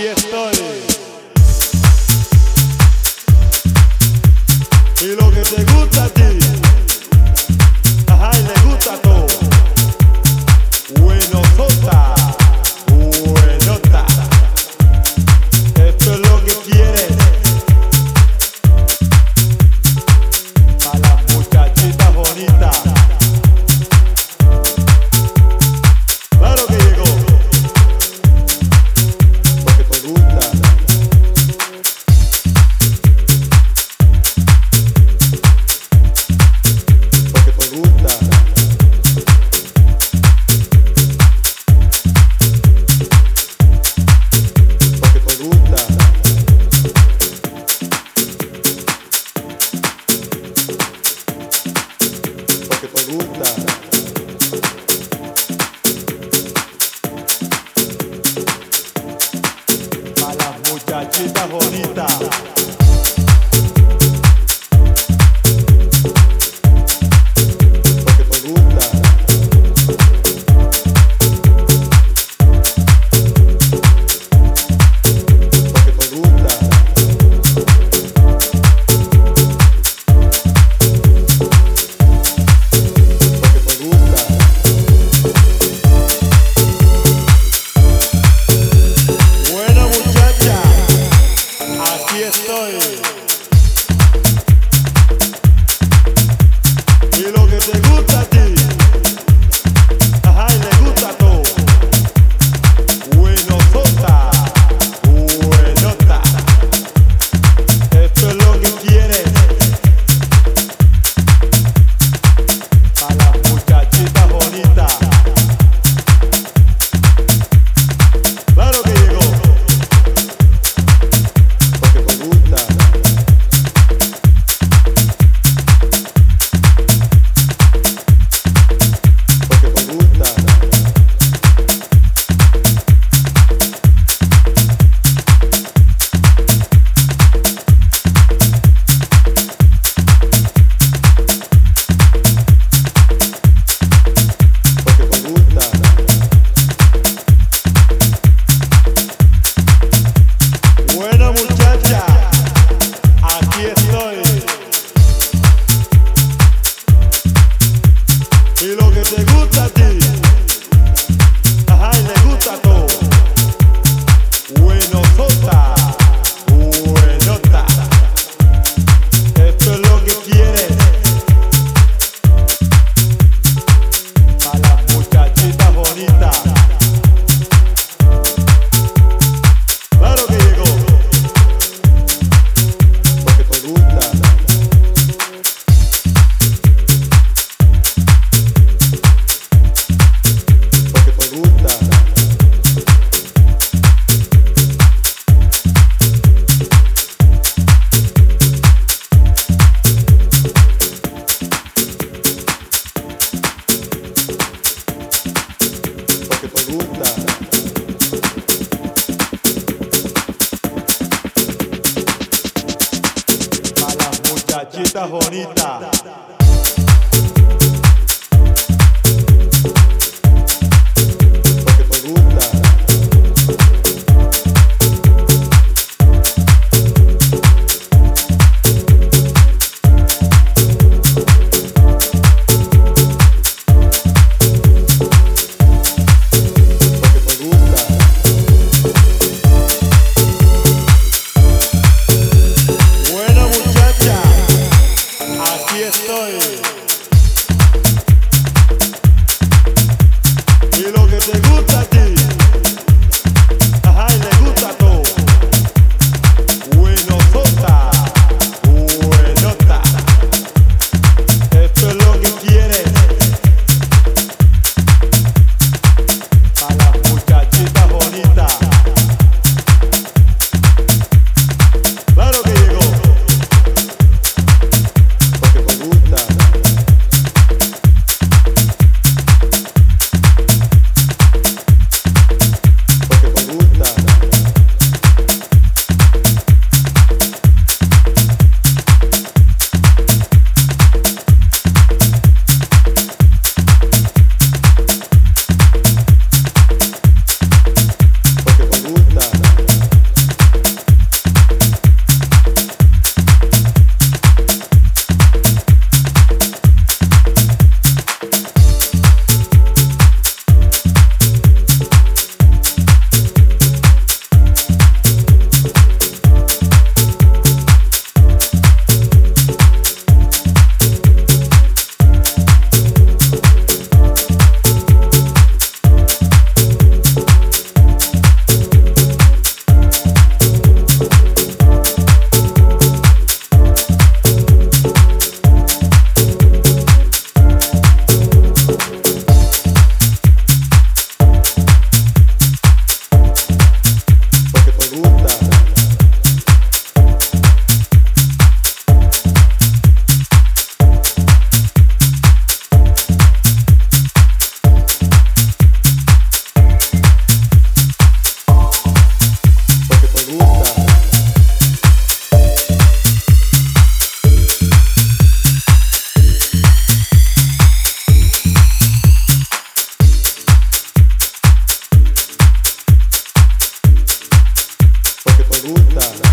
yeah. que te gusta. Chitas bonitas. Aquí estoy. muchachita bonita. Gusta.